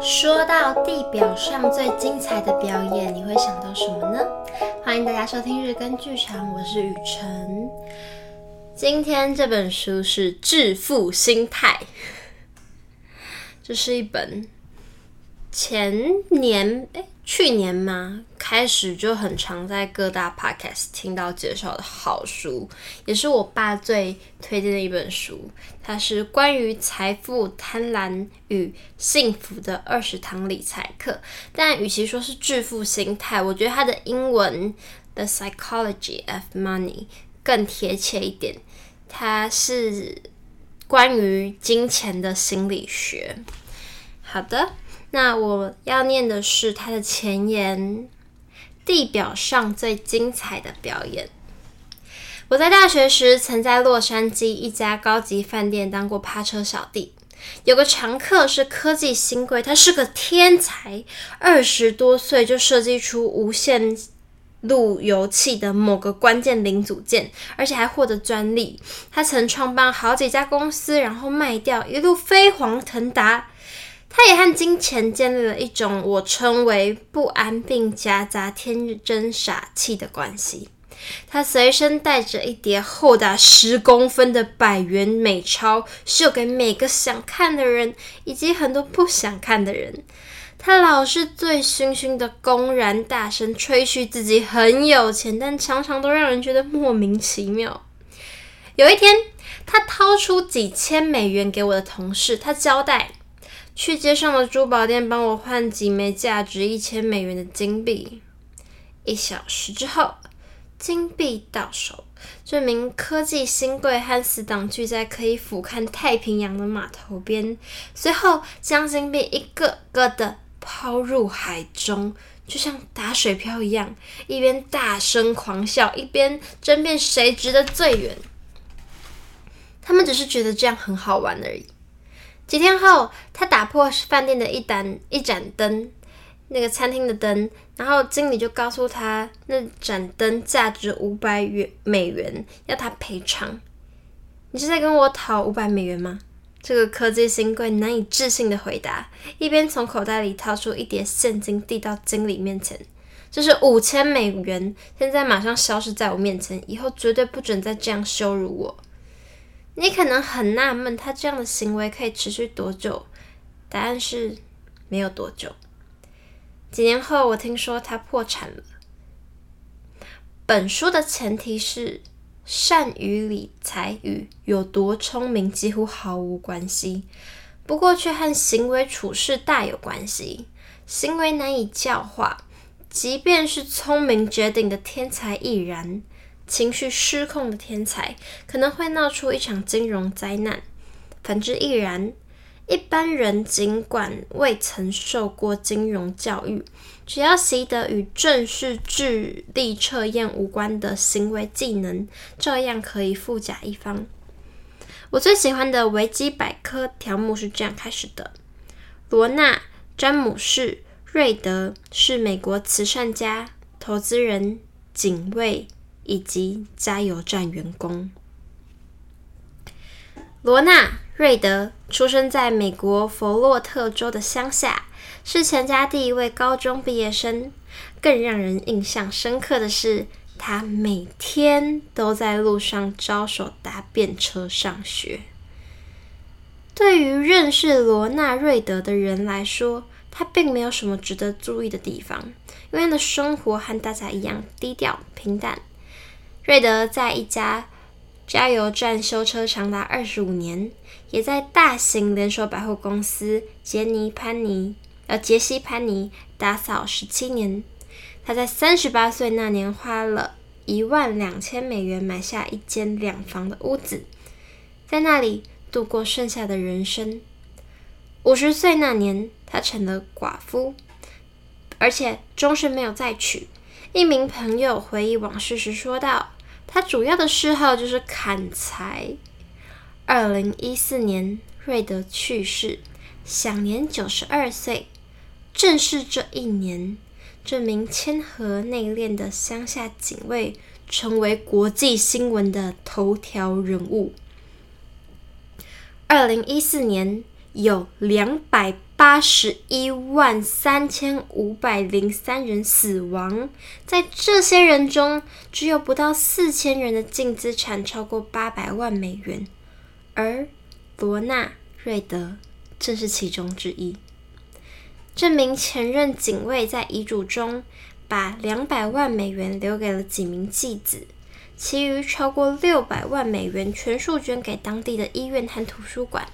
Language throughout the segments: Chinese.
说到地表上最精彩的表演，你会想到什么呢？欢迎大家收听日更剧场，我是雨辰。今天这本书是《致富心态》，这是一本前年诶去年吗？开始就很常在各大 podcast 听到介绍的好书，也是我爸最推荐的一本书。它是关于财富、贪婪与幸福的二十堂理财课。但与其说是致富心态，我觉得它的英文 The Psychology of Money 更贴切一点。它是关于金钱的心理学。好的。那我要念的是他的前言：地表上最精彩的表演。我在大学时曾在洛杉矶一家高级饭店当过趴车小弟，有个常客是科技新贵，他是个天才，二十多岁就设计出无线路由器的某个关键零组件，而且还获得专利。他曾创办好几家公司，然后卖掉，一路飞黄腾达。他也和金钱建立了一种我称为不安并夹杂天真傻气的关系。他随身带着一叠厚达十公分的百元美钞，秀给每个想看的人，以及很多不想看的人。他老是醉醺醺的，公然大声吹嘘自己很有钱，但常常都让人觉得莫名其妙。有一天，他掏出几千美元给我的同事，他交代。去街上的珠宝店帮我换几枚价值一千美元的金币。一小时之后，金币到手，这名科技新贵和死党聚在可以俯瞰太平洋的码头边，随后将金币一个个的抛入海中，就像打水漂一样，一边大声狂笑，一边争辩谁值得最远。他们只是觉得这样很好玩而已。几天后，他打破饭店的一盏一盏灯，那个餐厅的灯，然后经理就告诉他，那盏灯价值五百元美元，要他赔偿。你是在跟我讨五百美元吗？这个科技新贵难以置信的回答，一边从口袋里掏出一叠现金递到经理面前，这是五千美元，现在马上消失在我面前，以后绝对不准再这样羞辱我。你可能很纳闷，他这样的行为可以持续多久？答案是没有多久。几年后，我听说他破产了。本书的前提是，善于理财与有多聪明几乎毫无关系，不过却和行为处事大有关系。行为难以教化，即便是聪明绝顶的天才亦然。情绪失控的天才可能会闹出一场金融灾难，反之亦然。一般人尽管未曾受过金融教育，只要习得与正式智力测验无关的行为技能，照样可以富甲一方。我最喜欢的维基百科条目是这样开始的：罗纳·詹姆士·瑞德是美国慈善家、投资人、警卫。以及加油站员工。罗纳·瑞德出生在美国佛洛特州的乡下，是全家第一位高中毕业生。更让人印象深刻的是，他每天都在路上招手搭便车上学。对于认识罗纳·瑞德的人来说，他并没有什么值得注意的地方，因为他的生活和大家一样低调平淡。瑞德在一家加油站修车长达二十五年，也在大型连锁百货公司杰尼潘尼呃杰西潘尼打扫十七年。他在三十八岁那年花了一万两千美元买下一间两房的屋子，在那里度过剩下的人生。五十岁那年，他成了寡妇，而且终身没有再娶。一名朋友回忆往事时说道。他主要的嗜好就是砍柴。二零一四年，瑞德去世，享年九十二岁。正是这一年，这名谦和内敛的乡下警卫成为国际新闻的头条人物。二零一四年，有两百八十一万三千五百零三人死亡，在这些人中，只有不到四千人的净资产超过八百万美元，而罗纳瑞德正是其中之一。这名前任警卫在遗嘱中把两百万美元留给了几名继子，其余超过六百万美元全数捐给当地的医院和图书馆。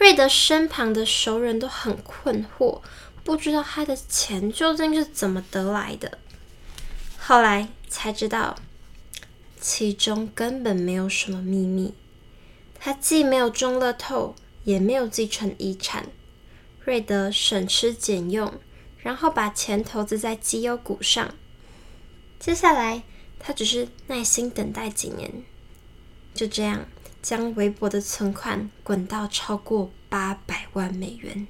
瑞德身旁的熟人都很困惑，不知道他的钱究竟是怎么得来的。后来才知道，其中根本没有什么秘密。他既没有中乐透，也没有继承遗产。瑞德省吃俭用，然后把钱投资在绩优股上。接下来，他只是耐心等待几年，就这样。将微薄的存款滚到超过八百万美元，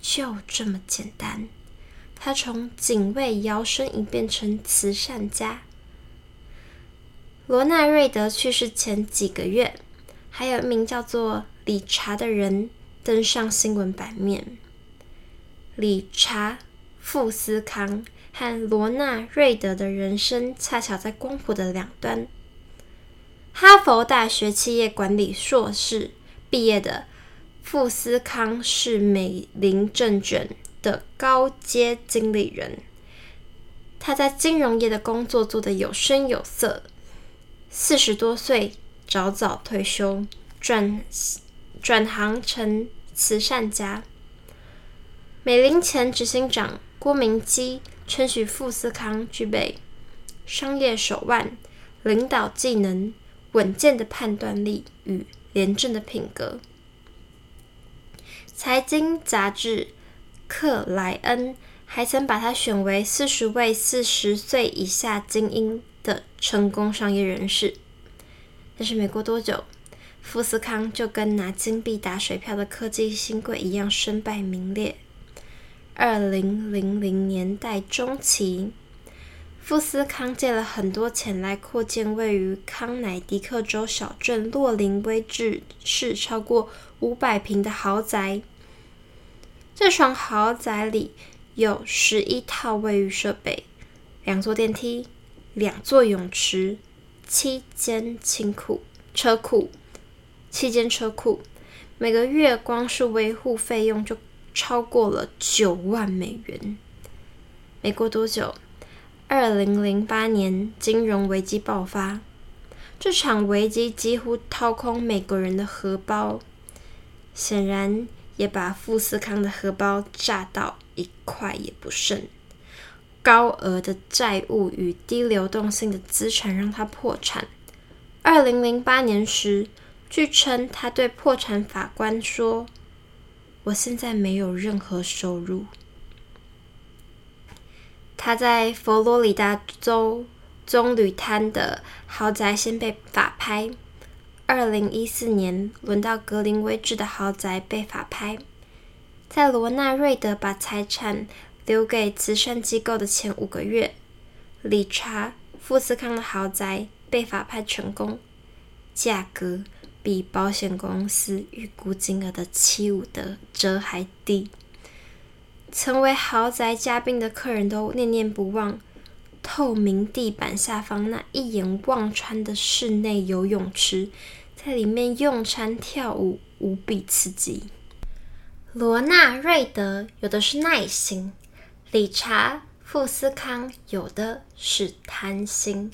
就这么简单。他从警卫摇身一变成慈善家。罗纳瑞德去世前几个月，还有一名叫做理查的人登上新闻版面。理查·富斯康和罗纳瑞德的人生恰巧在光谱的两端。哈佛大学企业管理硕士毕业的富斯康是美林证券的高阶经理人，他在金融业的工作做得有声有色。四十多岁早早退休，转转行成慈善家。美林前执行长郭明基称许富斯康具备商业手腕、领导技能。稳健的判断力与廉政的品格。财经杂志克莱恩还曾把他选为四十位四十岁以下精英的成功商业人士。但是没过多久，富斯康就跟拿金币打水漂的科技新贵一样身败名裂。二零零零年代中期。富斯康借了很多钱来扩建位于康乃狄克州小镇洛林威治市超过五百平的豪宅。这幢豪宅里有十一套卫浴设备、两座电梯、两座泳池、七间清库车库、七间车库，每个月光是维护费用就超过了九万美元。没过多久。二零零八年金融危机爆发，这场危机几乎掏空美国人的荷包，显然也把富士康的荷包炸到一块也不剩。高额的债务与低流动性的资产让他破产。二零零八年时，据称他对破产法官说：“我现在没有任何收入。”他在佛罗里达州棕榈滩的豪宅先被法拍，二零一四年轮到格林威治的豪宅被法拍。在罗纳瑞德把财产留给慈善机构的前五个月，理查富斯康的豪宅被法拍成功，价格比保险公司预估金额的七五折还低。成为豪宅嘉宾的客人都念念不忘透明地板下方那一眼望穿的室内游泳池，在里面用餐跳舞无比刺激。罗纳瑞德有的是耐心，理查富斯康有的是贪心，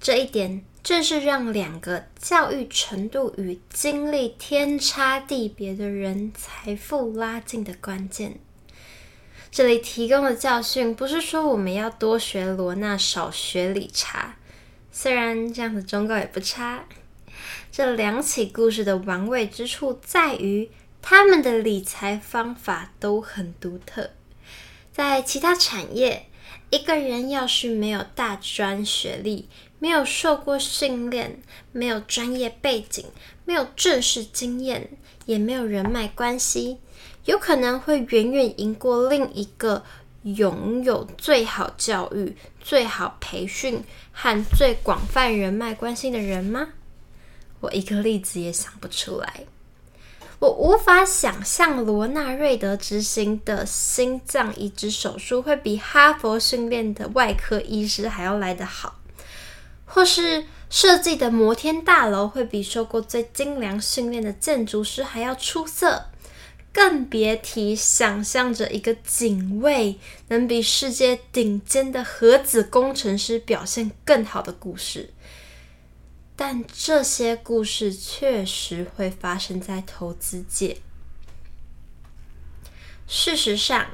这一点正是让两个教育程度与经历天差地别的人财富拉近的关键。这里提供的教训不是说我们要多学罗纳，少学理查，虽然这样的忠告也不差。这两起故事的玩味之处在于，他们的理财方法都很独特。在其他产业，一个人要是没有大专学历，没有受过训练，没有专业背景，没有正式经验，也没有人脉关系。有可能会远远赢过另一个拥有最好教育、最好培训和最广泛人脉关系的人吗？我一个例子也想不出来。我无法想象罗纳瑞德执行的心脏移植手术会比哈佛训练的外科医师还要来得好，或是设计的摩天大楼会比受过最精良训练的建筑师还要出色，更别提想象着一个警卫能比世界顶尖的核子工程师表现更好的故事。但这些故事确实会发生在投资界。事实上，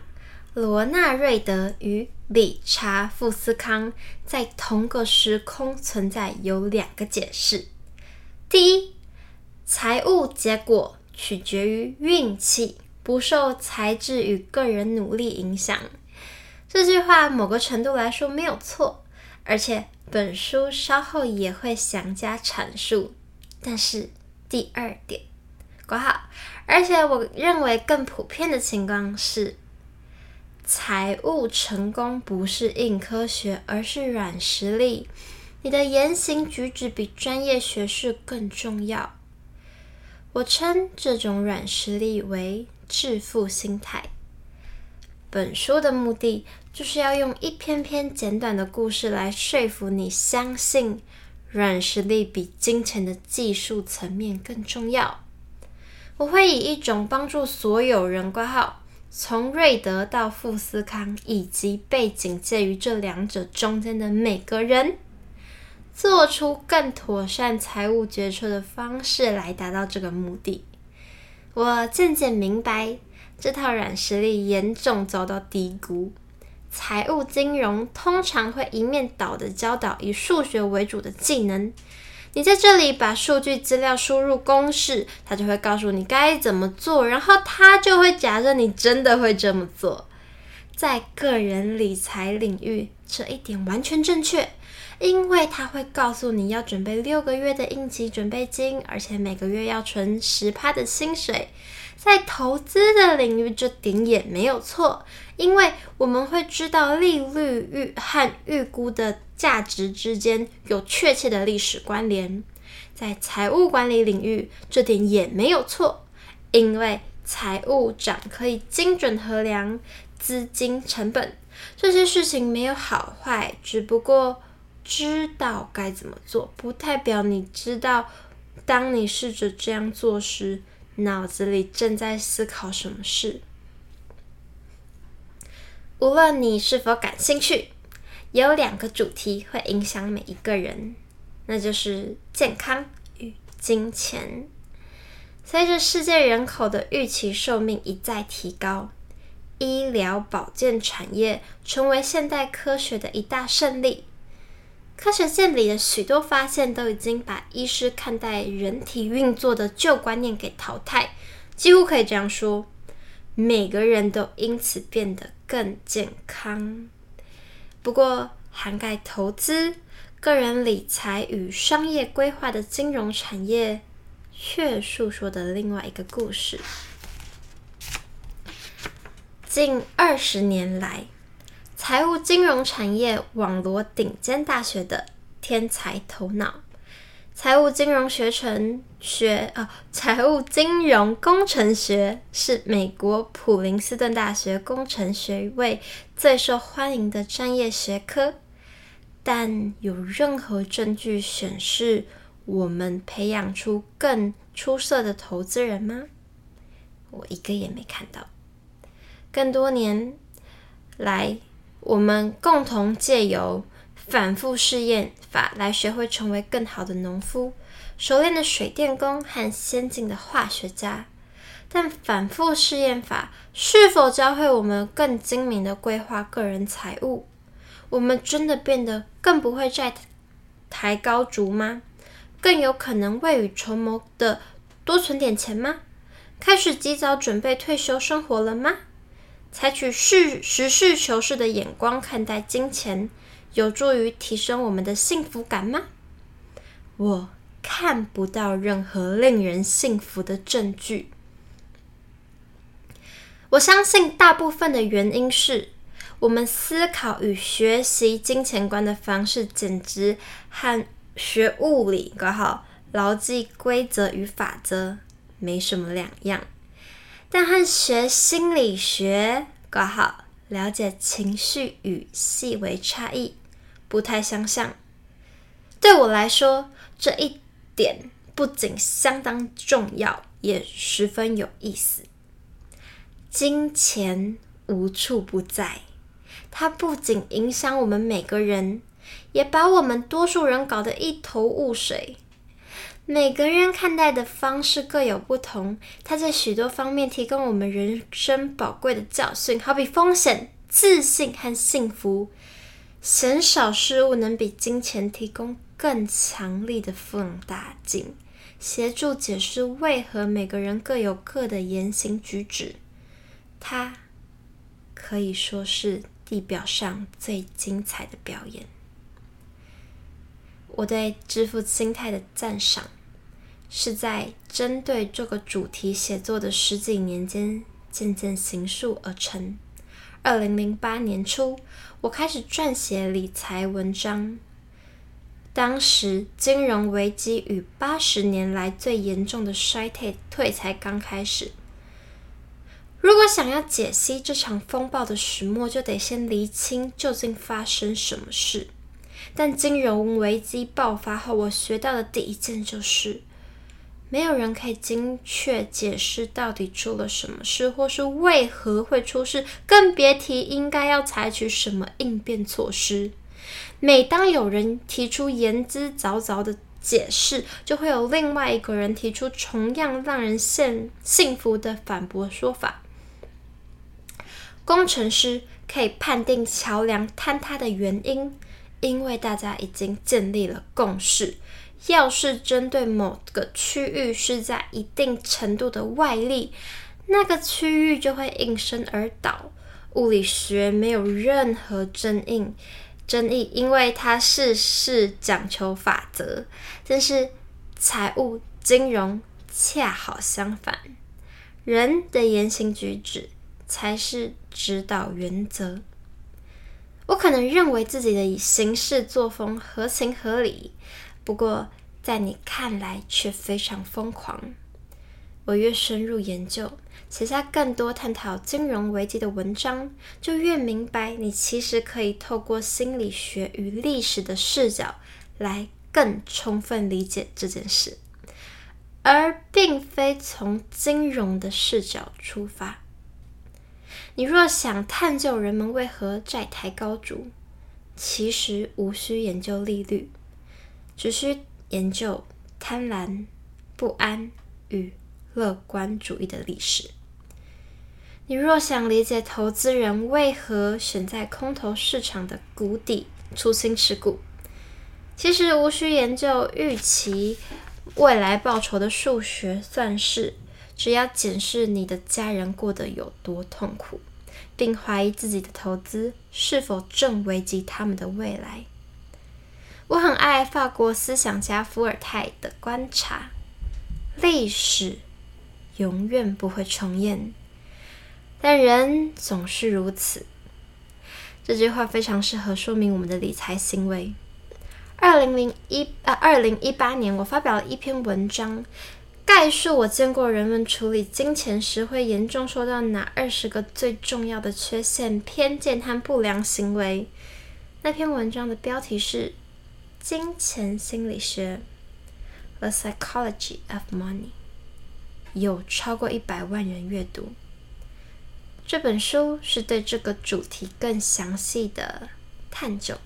罗纳瑞德与理查富斯康在同个时空存在有两个解释：第一，财务结果取决于运气，不受才智与个人努力影响。这句话某个程度来说没有错，而且。本书稍后也会详加阐述，但是第二点，括号，而且我认为更普遍的情况是，财务成功不是硬科学，而是软实力。你的言行举止比专业学识更重要。我称这种软实力为致富心态。本书的目的就是要用一篇篇简短的故事来说服你相信软实力比金钱的技术层面更重要。我会以一种帮助所有人挂号，从瑞德到富斯康，以及背景介于这两者中间的每个人，做出更妥善财务决策的方式来达到这个目的。我渐渐明白。这套软实力严重遭到低估。财务金融通常会一面倒的教导以数学为主的技能。你在这里把数据资料输入公式，他就会告诉你该怎么做，然后他就会假设你真的会这么做。在个人理财领域，这一点完全正确，因为他会告诉你要准备六个月的应急准备金，而且每个月要存十趴的薪水。在投资的领域，这点也没有错，因为我们会知道利率预和预估的价值之间有确切的历史关联。在财务管理领域，这点也没有错，因为财务长可以精准衡量资金成本。这些事情没有好坏，只不过知道该怎么做，不代表你知道，当你试着这样做时，脑子里正在思考什么事。无论你是否感兴趣，有两个主题会影响每一个人，那就是健康与金钱。随着世界人口的预期寿命一再提高，医疗保健产业成为现代科学的一大胜利。科学界里的许多发现都已经把医师看待人体运作的旧观念给淘汰，几乎可以这样说，每个人都因此变得更健康。不过，涵盖投资、个人理财与商业规划的金融产业，却诉说的另外一个故事。近二十年来，财务金融产业网罗顶尖大学的天才头脑，财务金融学程学啊，财务金融工程学是美国普林斯顿大学工程学位最受欢迎的专业学科。但有任何证据显示我们培养出更出色的投资人吗？我一个也没看到。更多年来。我们共同借由反复试验法来学会成为更好的农夫、熟练的水电工和先进的化学家。但反复试验法是否教会我们更精明的规划个人财务？我们真的变得更不会债台高筑吗？更有可能未雨绸缪的多存点钱吗？开始及早准备退休生活了吗？采取实实事求是的眼光看待金钱，有助于提升我们的幸福感吗？我看不到任何令人幸福的证据。我相信大部分的原因是我们思考与学习金钱观的方式，简直和学物理搞好牢记规则与法则没什么两样，但和学心理学挂号了解情绪与细微差异不太相像。对我来说，这一点不仅相当重要，也十分有意思。金钱无处不在，它不仅影响我们每个人，也把我们多数人搞得一头雾水。每个人看待的方式各有不同，它在许多方面提供我们人生宝贵的教训，好比风险、自信和幸福。鲜少事物能比金钱提供更强力的放大镜，协助解释为何每个人各有各的言行举止。它可以说是地表上最精彩的表演。我对致富心态的赞赏，是在针对这个主题写作的十几年间渐渐形塑而成。二零零八年初，我开始撰写理财文章。当时金融危机与八十年来最严重的衰退退才刚开始。如果想要解析这场风暴的始末，就得先厘清究竟发生什么事。但金融危机爆发后，我学到的第一件就是，没有人可以精确解释到底出了什么事，或是为何会出事，更别提应该要采取什么应变措施。每当有人提出言之凿凿的解释，就会有另外一个人提出同样让人信信服的反驳说法。工程师可以判定桥梁坍塌的原因。因为大家已经建立了共识，要是针对某个区域施加一定程度的外力，那个区域就会应声而倒。物理学没有任何争议，争议，因为它事事讲求法则。但是财务金融恰好相反，人的言行举止才是指导原则。我可能认为自己的行事作风合情合理，不过在你看来却非常疯狂。我越深入研究，写下更多探讨金融危机的文章，就越明白你其实可以透过心理学与历史的视角来更充分理解这件事，而并非从金融的视角出发。你若想探究人们为何债台高筑，其实无需研究利率，只需研究贪婪、不安与乐观主义的历史。你若想理解投资人为何选在空头市场的谷底出清持股，其实无需研究预期未来报酬的数学算式。只要检视你的家人过得有多痛苦，并怀疑自己的投资是否正危及他们的未来。我很爱法国思想家伏尔泰的观察：历史永远不会重演，但人总是如此。这句话非常适合说明我们的理财行为。二零零一呃，二零一八年，我发表了一篇文章。概述我见过人们处理金钱时会严重受到哪二十个最重要的缺陷、偏见和不良行为。那篇文章的标题是《金钱心理学》（The Psychology of Money），有超过一百万人阅读。这本书是对这个主题更详细的探究。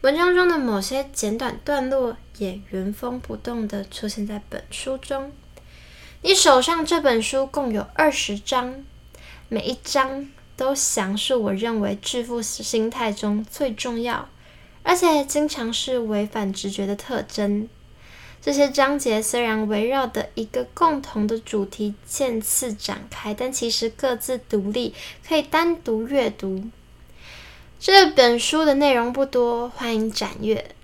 文章中的某些简短段落也原封不动的出现在本书中。你手上这本书共有二十章，每一章都详述我认为致富心态中最重要，而且经常是违反直觉的特征。这些章节虽然围绕的一个共同的主题渐次展开，但其实各自独立，可以单独阅读。这本书的内容不多，欢迎展阅。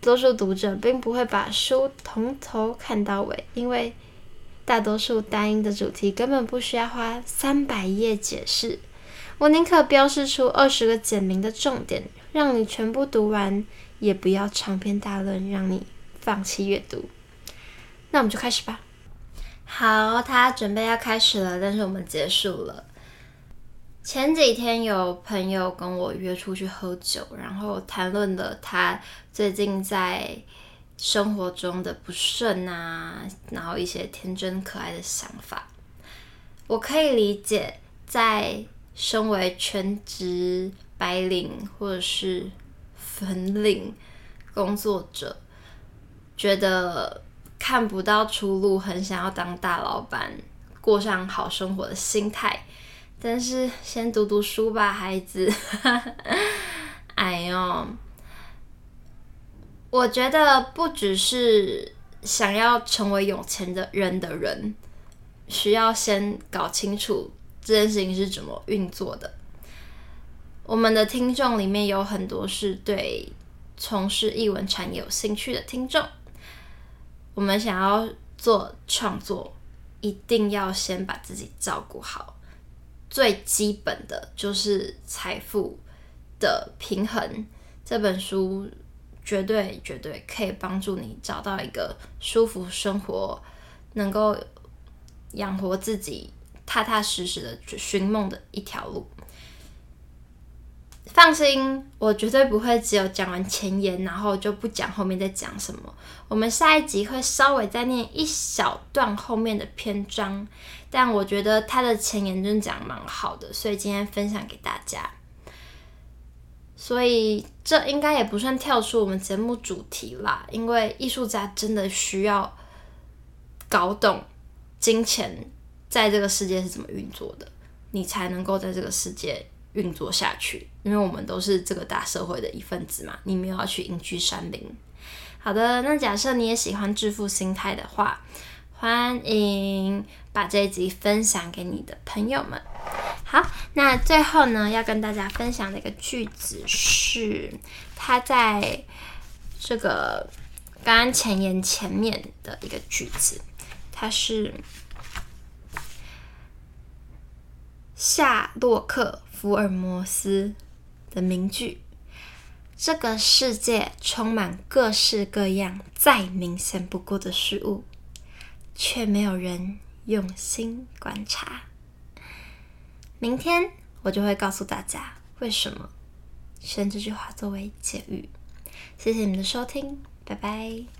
多数读者并不会把书从头看到尾，因为大多数单一的主题根本不需要花三百页解释。我宁可标示出二十个简明的重点，让你全部读完，也不要长篇大论，让你放弃阅读。那我们就开始吧。好，他准备要开始了，但是我们结束了。前几天有朋友跟我约出去喝酒，然后谈论了他最近在生活中的不顺啊，然后一些天真可爱的想法。我可以理解，在身为全职白领或者是粉领工作者，觉得。看不到出路，很想要当大老板，过上好生活的心态。但是先读读书吧，孩子。哎呦，我觉得不只是想要成为有钱的人的人，需要先搞清楚这件事情是怎么运作的。我们的听众里面有很多是对从事艺文产业有兴趣的听众。我们想要做创作，一定要先把自己照顾好。最基本的就是财富的平衡。这本书绝对绝对可以帮助你找到一个舒服生活，能够养活自己，踏踏实实的寻梦的一条路。放心，我绝对不会只有讲完前言，然后就不讲后面在讲什么。我们下一集会稍微再念一小段后面的篇章，但我觉得他的前言真讲蛮好的，所以今天分享给大家。所以这应该也不算跳出我们节目主题啦，因为艺术家真的需要搞懂金钱在这个世界是怎么运作的，你才能够在这个世界。运作下去，因为我们都是这个大社会的一份子嘛。你没有要去隐居山林。好的，那假设你也喜欢致富心态的话，欢迎把这一集分享给你的朋友们。好，那最后呢，要跟大家分享的一个句子是，他在这个刚刚前言前面的一个句子，它是夏洛克。福尔摩斯的名句：“这个世界充满各式各样再明显不过的事物，却没有人用心观察。”明天我就会告诉大家为什么选这句话作为结语。谢谢你们的收听，拜拜。